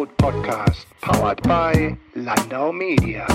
Food Podcast, powered by Landau Media.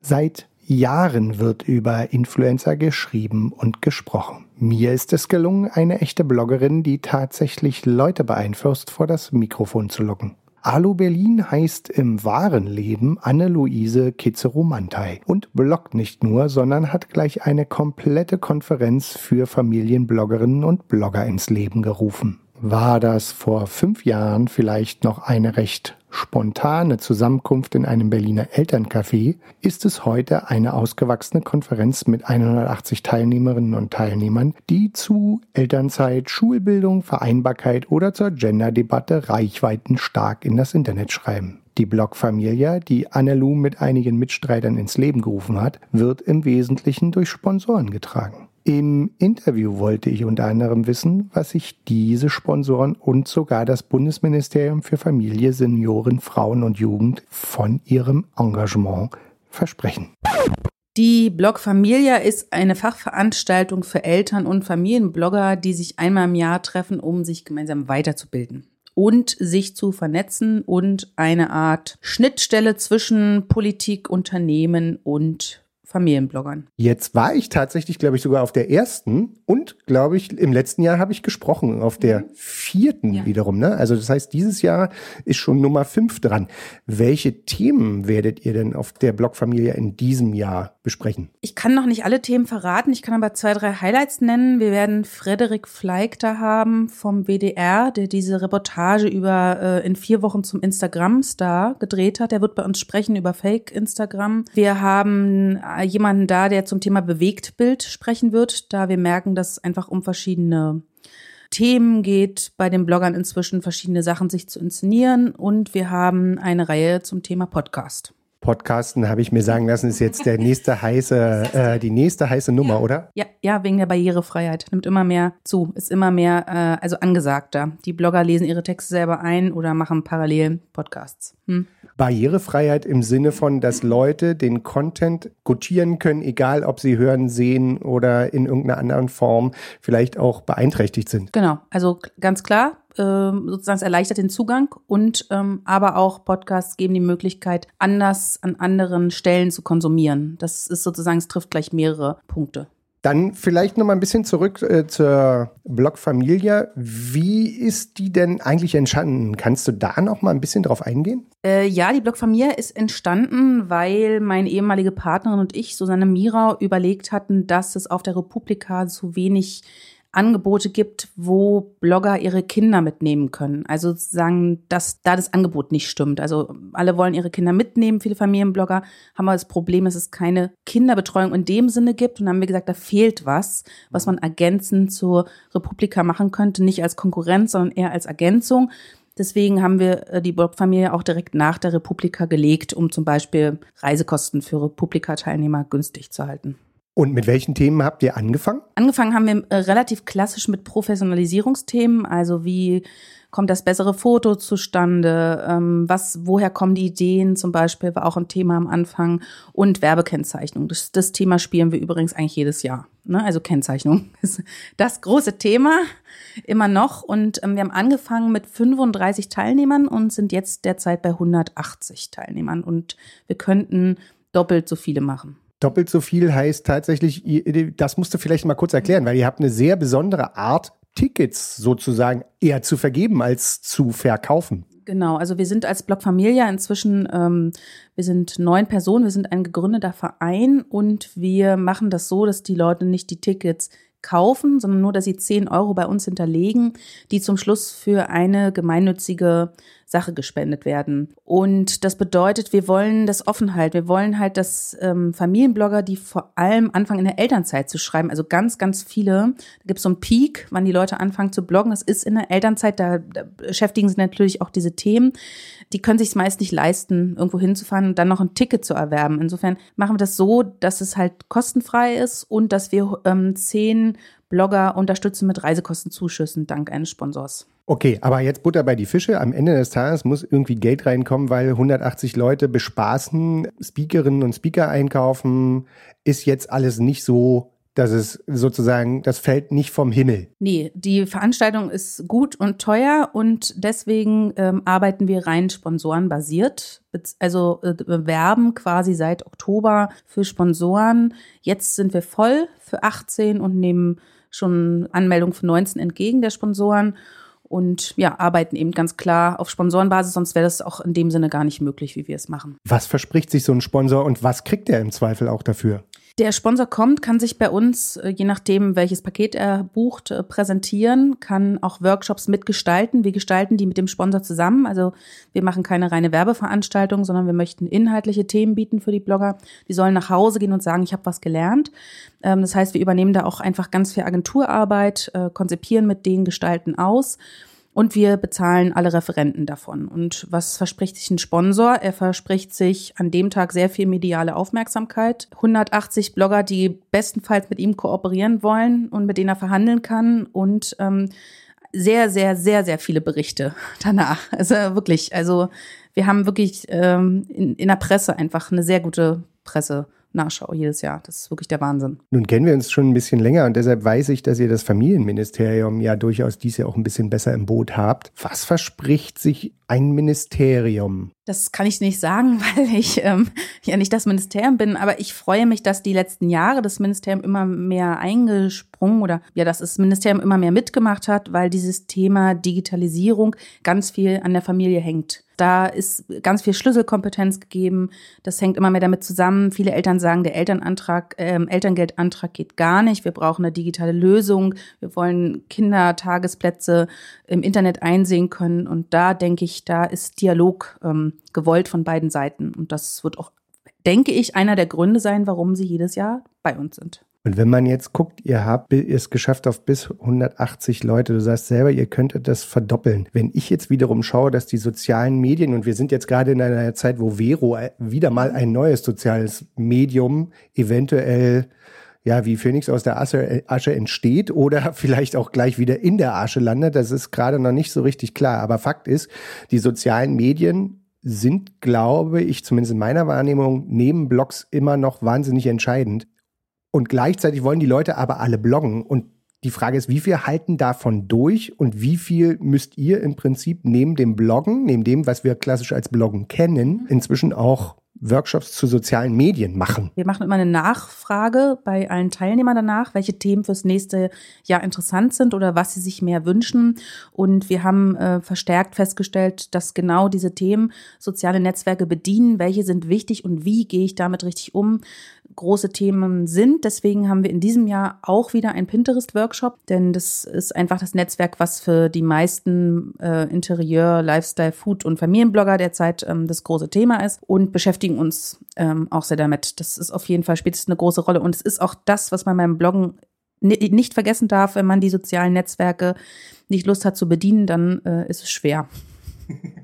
Seit Jahren wird über Influencer geschrieben und gesprochen. Mir ist es gelungen, eine echte Bloggerin, die tatsächlich Leute beeinflusst, vor das Mikrofon zu locken. Alu Berlin heißt im wahren Leben Anne-Luise Kitzeromantai und bloggt nicht nur, sondern hat gleich eine komplette Konferenz für Familienbloggerinnen und Blogger ins Leben gerufen. War das vor fünf Jahren vielleicht noch eine recht spontane Zusammenkunft in einem Berliner Elterncafé, ist es heute eine ausgewachsene Konferenz mit 180 Teilnehmerinnen und Teilnehmern, die zu Elternzeit, Schulbildung, Vereinbarkeit oder zur Genderdebatte reichweiten stark in das Internet schreiben. Die Blogfamilie, die Annelou mit einigen Mitstreitern ins Leben gerufen hat, wird im Wesentlichen durch Sponsoren getragen. Im Interview wollte ich unter anderem wissen, was sich diese Sponsoren und sogar das Bundesministerium für Familie, Senioren, Frauen und Jugend von ihrem Engagement versprechen. Die Blog Familia ist eine Fachveranstaltung für Eltern und Familienblogger, die sich einmal im Jahr treffen, um sich gemeinsam weiterzubilden und sich zu vernetzen und eine Art Schnittstelle zwischen Politik, Unternehmen und Familienbloggern. Jetzt war ich tatsächlich, glaube ich, sogar auf der ersten und, glaube ich, im letzten Jahr habe ich gesprochen, auf der mhm. vierten ja. wiederum. Ne? Also das heißt, dieses Jahr ist schon Nummer fünf dran. Welche Themen werdet ihr denn auf der Blogfamilie in diesem Jahr besprechen? Ich kann noch nicht alle Themen verraten, ich kann aber zwei, drei Highlights nennen. Wir werden Frederik Fleig da haben vom WDR, der diese Reportage über äh, in vier Wochen zum Instagram-Star gedreht hat. Der wird bei uns sprechen über Fake-Instagram. Wir haben jemanden da, der zum Thema Bewegtbild sprechen wird, da wir merken, dass es einfach um verschiedene Themen geht, bei den Bloggern inzwischen verschiedene Sachen sich zu inszenieren und wir haben eine Reihe zum Thema Podcast. Podcasten, habe ich mir sagen lassen, ist jetzt der nächste heiße, äh, die nächste heiße Nummer, ja. oder? Ja, ja, wegen der Barrierefreiheit. Nimmt immer mehr zu, ist immer mehr, äh, also angesagter. Die Blogger lesen ihre Texte selber ein oder machen parallel Podcasts. Hm? Barrierefreiheit im Sinne von, dass Leute den Content gutieren können, egal ob sie hören, sehen oder in irgendeiner anderen Form vielleicht auch beeinträchtigt sind. Genau, also ganz klar, ähm, sozusagen es erleichtert den Zugang und ähm, aber auch Podcasts geben die Möglichkeit, anders an anderen Stellen zu konsumieren. Das ist sozusagen, es trifft gleich mehrere Punkte. Dann vielleicht noch mal ein bisschen zurück äh, zur Blogfamilie. Wie ist die denn eigentlich entstanden? Kannst du da noch mal ein bisschen drauf eingehen? Äh, ja, die Blogfamilie ist entstanden, weil meine ehemalige Partnerin und ich, Susanne Mirau, überlegt hatten, dass es auf der Republika zu wenig Angebote gibt, wo Blogger ihre Kinder mitnehmen können. Also sozusagen, dass da das Angebot nicht stimmt. Also alle wollen ihre Kinder mitnehmen, viele Familienblogger haben aber das Problem, dass es keine Kinderbetreuung in dem Sinne gibt. Und dann haben wir gesagt, da fehlt was, was man ergänzend zur Republika machen könnte, nicht als Konkurrenz, sondern eher als Ergänzung. Deswegen haben wir äh, die Blogfamilie auch direkt nach der Republika gelegt, um zum Beispiel Reisekosten für Republika-Teilnehmer günstig zu halten. Und mit welchen Themen habt ihr angefangen? Angefangen haben wir äh, relativ klassisch mit Professionalisierungsthemen, also wie kommt das bessere Foto zustande, ähm, was, woher kommen die Ideen zum Beispiel, war auch ein Thema am Anfang und Werbekennzeichnung. Das, das Thema spielen wir übrigens eigentlich jedes Jahr. Ne? Also Kennzeichnung ist das große Thema immer noch und ähm, wir haben angefangen mit 35 Teilnehmern und sind jetzt derzeit bei 180 Teilnehmern und wir könnten doppelt so viele machen. Doppelt so viel heißt tatsächlich, das musst du vielleicht mal kurz erklären, weil ihr habt eine sehr besondere Art, Tickets sozusagen eher zu vergeben als zu verkaufen. Genau, also wir sind als Blog Familia inzwischen, ähm, wir sind neun Personen, wir sind ein gegründeter Verein und wir machen das so, dass die Leute nicht die Tickets kaufen, sondern nur, dass sie 10 Euro bei uns hinterlegen, die zum Schluss für eine gemeinnützige Sache gespendet werden. Und das bedeutet, wir wollen das offen halten. Wir wollen halt, dass ähm, Familienblogger, die vor allem anfangen in der Elternzeit zu schreiben, also ganz, ganz viele, da gibt es so einen Peak, wann die Leute anfangen zu bloggen. Das ist in der Elternzeit, da, da beschäftigen sie natürlich auch diese Themen. Die können sich meist nicht leisten, irgendwo hinzufahren und dann noch ein Ticket zu erwerben. Insofern machen wir das so, dass es halt kostenfrei ist und dass wir ähm, zehn Blogger unterstützen mit Reisekostenzuschüssen dank eines Sponsors. Okay, aber jetzt Butter bei die Fische. Am Ende des Tages muss irgendwie Geld reinkommen, weil 180 Leute bespaßen, Speakerinnen und Speaker einkaufen, ist jetzt alles nicht so Das ist sozusagen, das fällt nicht vom Himmel. Nee, die Veranstaltung ist gut und teuer und deswegen ähm, arbeiten wir rein sponsorenbasiert. Also äh, werben quasi seit Oktober für Sponsoren. Jetzt sind wir voll für 18 und nehmen schon Anmeldung für 19 entgegen der Sponsoren und ja, arbeiten eben ganz klar auf Sponsorenbasis, sonst wäre das auch in dem Sinne gar nicht möglich, wie wir es machen. Was verspricht sich so ein Sponsor und was kriegt er im Zweifel auch dafür? Der Sponsor kommt, kann sich bei uns, äh, je nachdem, welches Paket er bucht, äh, präsentieren, kann auch Workshops mitgestalten. Wir gestalten die mit dem Sponsor zusammen. Also wir machen keine reine Werbeveranstaltung, sondern wir möchten inhaltliche Themen bieten für die Blogger. Die sollen nach Hause gehen und sagen, ich habe was gelernt. Ähm, das heißt, wir übernehmen da auch einfach ganz viel Agenturarbeit, äh, konzipieren mit den Gestalten aus und wir bezahlen alle Referenten davon. Und was verspricht sich ein Sponsor? Er verspricht sich an dem Tag sehr viel mediale Aufmerksamkeit. 180 Blogger, die bestenfalls mit ihm kooperieren wollen und mit denen er verhandeln kann und ähm, sehr, sehr, sehr, sehr viele Berichte danach. Also wirklich, also wir haben wirklich ähm, in, in der Presse einfach eine sehr gute Presse. Nachschau jedes Jahr. Das ist wirklich der Wahnsinn. Nun kennen wir uns schon ein bisschen länger und deshalb weiß ich, dass ihr das Familienministerium ja durchaus dies Jahr auch ein bisschen besser im Boot habt. Was verspricht sich ein Ministerium? Das kann ich nicht sagen, weil ich ähm, ja nicht das Ministerium bin, aber ich freue mich, dass die letzten Jahre das Ministerium immer mehr eingesprungen oder ja, dass das Ministerium immer mehr mitgemacht hat, weil dieses Thema Digitalisierung ganz viel an der Familie hängt. Da ist ganz viel Schlüsselkompetenz gegeben. Das hängt immer mehr damit zusammen. Viele Eltern sagen, der Elternantrag, äh, Elterngeldantrag geht gar nicht. Wir brauchen eine digitale Lösung. Wir wollen Kindertagesplätze im Internet einsehen können. Und da denke ich, da ist Dialog ähm, gewollt von beiden Seiten. Und das wird auch, denke ich, einer der Gründe sein, warum sie jedes Jahr bei uns sind. Und wenn man jetzt guckt, ihr habt es geschafft auf bis 180 Leute, du sagst selber, ihr könntet das verdoppeln. Wenn ich jetzt wiederum schaue, dass die sozialen Medien, und wir sind jetzt gerade in einer Zeit, wo Vero wieder mal ein neues soziales Medium eventuell ja, wie Phoenix aus der Asche, Asche entsteht oder vielleicht auch gleich wieder in der Asche landet, das ist gerade noch nicht so richtig klar. Aber Fakt ist, die sozialen Medien sind, glaube ich, zumindest in meiner Wahrnehmung, neben Blogs immer noch wahnsinnig entscheidend. Und gleichzeitig wollen die Leute aber alle bloggen. Und die Frage ist, wie viel halten davon durch und wie viel müsst ihr im Prinzip neben dem Bloggen, neben dem, was wir klassisch als Bloggen kennen, inzwischen auch Workshops zu sozialen Medien machen. Wir machen immer eine Nachfrage bei allen Teilnehmern danach, welche Themen fürs nächste Jahr interessant sind oder was sie sich mehr wünschen. Und wir haben äh, verstärkt festgestellt, dass genau diese Themen soziale Netzwerke bedienen. Welche sind wichtig und wie gehe ich damit richtig um? Große Themen sind. Deswegen haben wir in diesem Jahr auch wieder einen Pinterest-Workshop, denn das ist einfach das Netzwerk, was für die meisten äh, Interieur, Lifestyle, Food und Familienblogger derzeit ähm, das große Thema ist und beschäftigen uns ähm, auch sehr damit. Das ist auf jeden Fall spätestens eine große Rolle und es ist auch das, was man beim Bloggen nicht vergessen darf, wenn man die sozialen Netzwerke nicht Lust hat zu bedienen, dann äh, ist es schwer.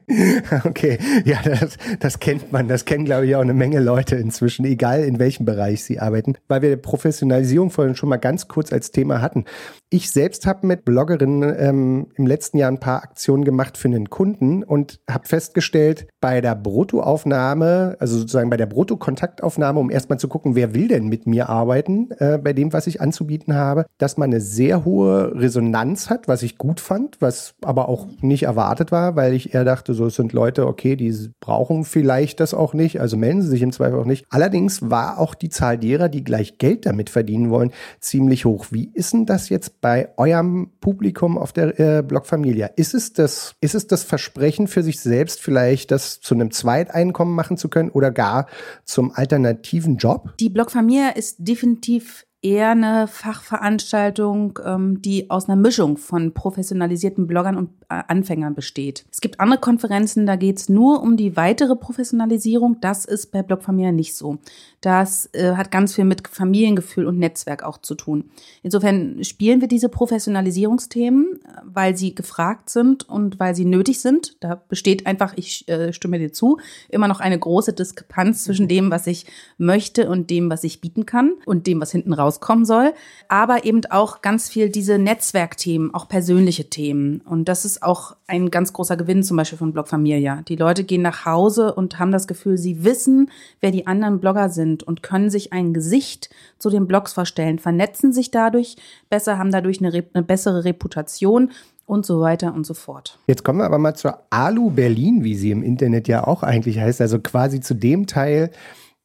Okay, ja, das, das kennt man. Das kennen, glaube ich, auch eine Menge Leute inzwischen, egal in welchem Bereich sie arbeiten, weil wir Professionalisierung vorhin schon mal ganz kurz als Thema hatten. Ich selbst habe mit Bloggerinnen ähm, im letzten Jahr ein paar Aktionen gemacht für einen Kunden und habe festgestellt, bei der Bruttoaufnahme, also sozusagen bei der Bruttokontaktaufnahme, um erstmal zu gucken, wer will denn mit mir arbeiten, äh, bei dem, was ich anzubieten habe, dass man eine sehr hohe Resonanz hat, was ich gut fand, was aber auch nicht erwartet war, weil ich eher dachte, so es sind Leute, okay, die brauchen vielleicht das auch nicht, also melden sie sich im Zweifel auch nicht. Allerdings war auch die Zahl derer, die gleich Geld damit verdienen wollen, ziemlich hoch. Wie ist denn das jetzt bei eurem Publikum auf der äh, Blogfamilie? Ist es das, ist es das Versprechen für sich selbst vielleicht, das zu einem Zweiteinkommen machen zu können oder gar zum alternativen Job? Die Blogfamilie ist definitiv eher eine Fachveranstaltung, ähm, die aus einer Mischung von professionalisierten Bloggern und äh, Anfängern besteht. Es gibt andere Konferenzen, da geht es nur um die weitere Professionalisierung. Das ist bei Blogfamilie nicht so. Das äh, hat ganz viel mit Familiengefühl und Netzwerk auch zu tun. Insofern spielen wir diese Professionalisierungsthemen, weil sie gefragt sind und weil sie nötig sind. Da besteht einfach, ich äh, stimme dir zu, immer noch eine große Diskrepanz zwischen dem, was ich möchte und dem, was ich bieten kann und dem, was hinten raus rauskommen soll, aber eben auch ganz viel diese Netzwerkthemen, auch persönliche Themen. Und das ist auch ein ganz großer Gewinn zum Beispiel von Blog Familia. Die Leute gehen nach Hause und haben das Gefühl, sie wissen, wer die anderen Blogger sind und können sich ein Gesicht zu den Blogs vorstellen, vernetzen sich dadurch besser, haben dadurch eine, eine bessere Reputation und so weiter und so fort. Jetzt kommen wir aber mal zur Alu Berlin, wie sie im Internet ja auch eigentlich heißt, also quasi zu dem Teil,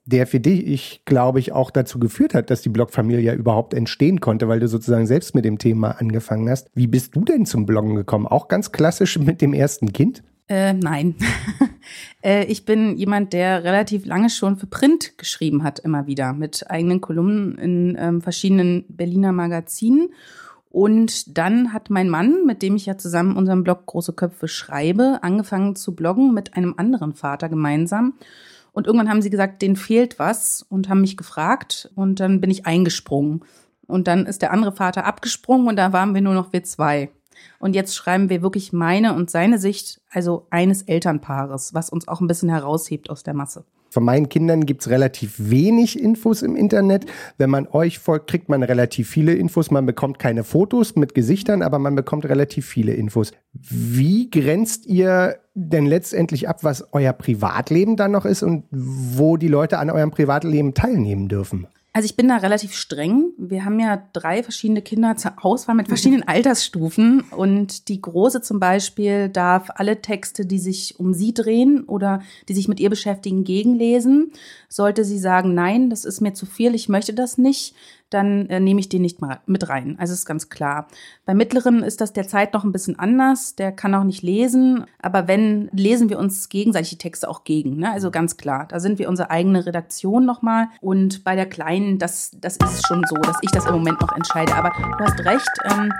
der für dich, ich glaube ich, auch dazu geführt hat, dass die Blogfamilie überhaupt entstehen konnte, weil du sozusagen selbst mit dem Thema angefangen hast. Wie bist du denn zum Bloggen gekommen? Auch ganz klassisch mit dem ersten Kind? Äh, nein. äh, ich bin jemand, der relativ lange schon für Print geschrieben hat, immer wieder, mit eigenen Kolumnen in ähm, verschiedenen Berliner Magazinen. Und dann hat mein Mann, mit dem ich ja zusammen unseren Blog Große Köpfe schreibe, angefangen zu bloggen mit einem anderen Vater gemeinsam. Und irgendwann haben sie gesagt, denen fehlt was und haben mich gefragt und dann bin ich eingesprungen. Und dann ist der andere Vater abgesprungen und da waren wir nur noch wir zwei. Und jetzt schreiben wir wirklich meine und seine Sicht, also eines Elternpaares, was uns auch ein bisschen heraushebt aus der Masse. Von meinen Kindern gibt es relativ wenig Infos im Internet. Wenn man euch folgt, kriegt man relativ viele Infos. Man bekommt keine Fotos mit Gesichtern, aber man bekommt relativ viele Infos. Wie grenzt ihr denn letztendlich ab, was euer Privatleben dann noch ist und wo die Leute an eurem Privatleben teilnehmen dürfen? Also ich bin da relativ streng. Wir haben ja drei verschiedene Kinder zur Auswahl mit verschiedenen Altersstufen. Und die Große zum Beispiel darf alle Texte, die sich um sie drehen oder die sich mit ihr beschäftigen, gegenlesen. Sollte sie sagen, nein, das ist mir zu viel, ich möchte das nicht, dann äh, nehme ich den nicht mal mit rein. Also ist ganz klar. Bei Mittleren ist das derzeit noch ein bisschen anders. Der kann auch nicht lesen. Aber wenn, lesen wir uns gegenseitig die Texte auch gegen. Ne? Also ganz klar. Da sind wir unsere eigene Redaktion nochmal. Und bei der Kleinen, das, das ist schon so, dass ich das im Moment noch entscheide. Aber du hast recht, ähm,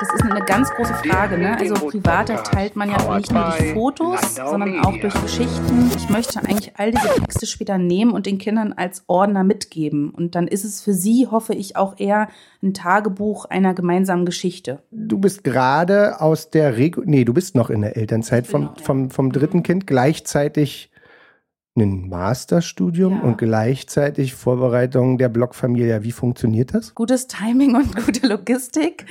das ist eine ganz große Frage. Ne? Also privater teilt man ja nicht nur durch Fotos, sondern auch durch Geschichten. Ich möchte eigentlich all diese Texte später nehmen und den Kindern als Ordner mitgeben. Und dann ist es für sie, hoffe ich, ich auch eher ein Tagebuch einer gemeinsamen Geschichte. Du bist gerade aus der Regu nee, du bist noch in der Elternzeit vom, genau, ja. vom, vom dritten Kind, gleichzeitig ein Masterstudium ja. und gleichzeitig Vorbereitung der Blogfamilie. Wie funktioniert das? Gutes Timing und gute Logistik.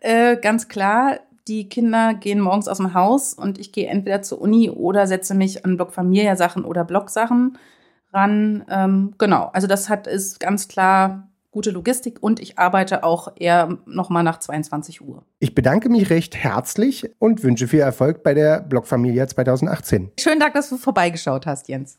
Äh, ganz klar, die Kinder gehen morgens aus dem Haus und ich gehe entweder zur Uni oder setze mich an Blogfamilia-Sachen oder Blogsachen ran. Ähm, genau, also das hat ist ganz klar gute Logistik und ich arbeite auch eher nochmal nach 22 Uhr. Ich bedanke mich recht herzlich und wünsche viel Erfolg bei der Blogfamilie 2018. Schönen Dank, dass du vorbeigeschaut hast, Jens.